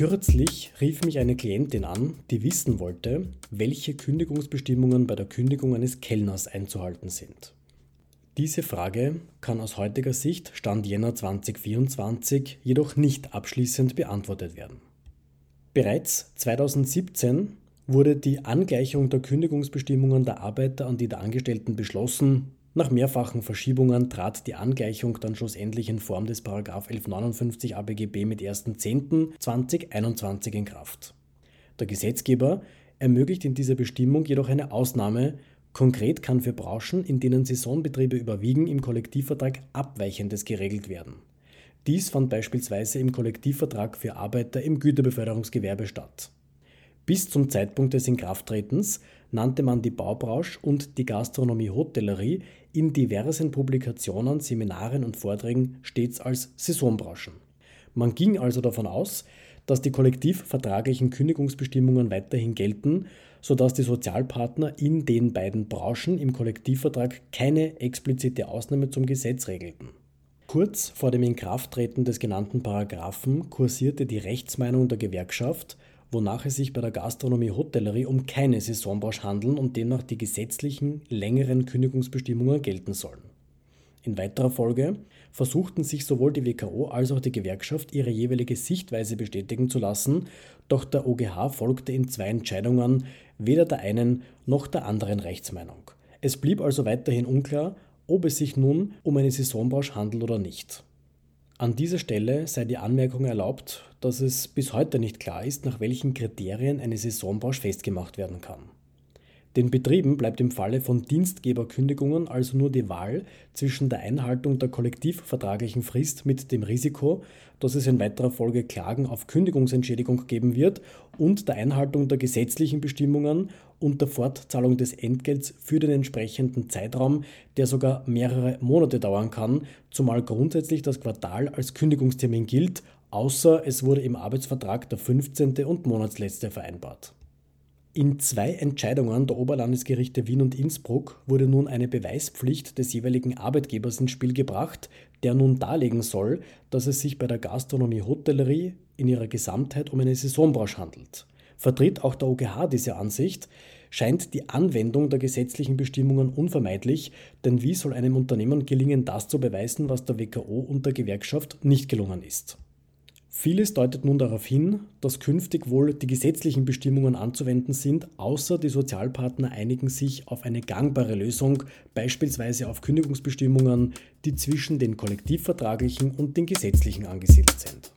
Kürzlich rief mich eine Klientin an, die wissen wollte, welche Kündigungsbestimmungen bei der Kündigung eines Kellners einzuhalten sind. Diese Frage kann aus heutiger Sicht, Stand Jänner 2024, jedoch nicht abschließend beantwortet werden. Bereits 2017 wurde die Angleichung der Kündigungsbestimmungen der Arbeiter an die der Angestellten beschlossen. Nach mehrfachen Verschiebungen trat die Angleichung dann schlussendlich in Form des 1159 ABGB mit 1.10.2021 in Kraft. Der Gesetzgeber ermöglicht in dieser Bestimmung jedoch eine Ausnahme. Konkret kann für Branchen, in denen Saisonbetriebe überwiegen, im Kollektivvertrag Abweichendes geregelt werden. Dies fand beispielsweise im Kollektivvertrag für Arbeiter im Güterbeförderungsgewerbe statt. Bis zum Zeitpunkt des Inkrafttretens nannte man die Baubranche und die Gastronomie-Hotellerie in diversen Publikationen, Seminaren und Vorträgen stets als Saisonbranchen. Man ging also davon aus, dass die kollektivvertraglichen Kündigungsbestimmungen weiterhin gelten, sodass die Sozialpartner in den beiden Branchen im Kollektivvertrag keine explizite Ausnahme zum Gesetz regelten. Kurz vor dem Inkrafttreten des genannten Paragraphen kursierte die Rechtsmeinung der Gewerkschaft, wonach es sich bei der Gastronomie-Hotellerie um keine Saisonbranche handeln und demnach die gesetzlichen längeren Kündigungsbestimmungen gelten sollen. In weiterer Folge versuchten sich sowohl die WKO als auch die Gewerkschaft ihre jeweilige Sichtweise bestätigen zu lassen, doch der OGH folgte in zwei Entscheidungen weder der einen noch der anderen Rechtsmeinung. Es blieb also weiterhin unklar, ob es sich nun um eine Saisonbranche handelt oder nicht. An dieser Stelle sei die Anmerkung erlaubt, dass es bis heute nicht klar ist, nach welchen Kriterien eine Saisonbranche festgemacht werden kann. Den Betrieben bleibt im Falle von Dienstgeberkündigungen also nur die Wahl zwischen der Einhaltung der kollektivvertraglichen Frist mit dem Risiko, dass es in weiterer Folge Klagen auf Kündigungsentschädigung geben wird und der Einhaltung der gesetzlichen Bestimmungen und der Fortzahlung des Entgelts für den entsprechenden Zeitraum, der sogar mehrere Monate dauern kann, zumal grundsätzlich das Quartal als Kündigungstermin gilt, außer es wurde im Arbeitsvertrag der 15. und Monatsletzte vereinbart. In zwei Entscheidungen der Oberlandesgerichte Wien und Innsbruck wurde nun eine Beweispflicht des jeweiligen Arbeitgebers ins Spiel gebracht, der nun darlegen soll, dass es sich bei der Gastronomie-Hotellerie in ihrer Gesamtheit um eine Saisonbranche handelt. Vertritt auch der OGH diese Ansicht, scheint die Anwendung der gesetzlichen Bestimmungen unvermeidlich, denn wie soll einem Unternehmen gelingen, das zu beweisen, was der WKO und der Gewerkschaft nicht gelungen ist? Vieles deutet nun darauf hin, dass künftig wohl die gesetzlichen Bestimmungen anzuwenden sind, außer die Sozialpartner einigen sich auf eine gangbare Lösung, beispielsweise auf Kündigungsbestimmungen, die zwischen den kollektivvertraglichen und den gesetzlichen angesiedelt sind.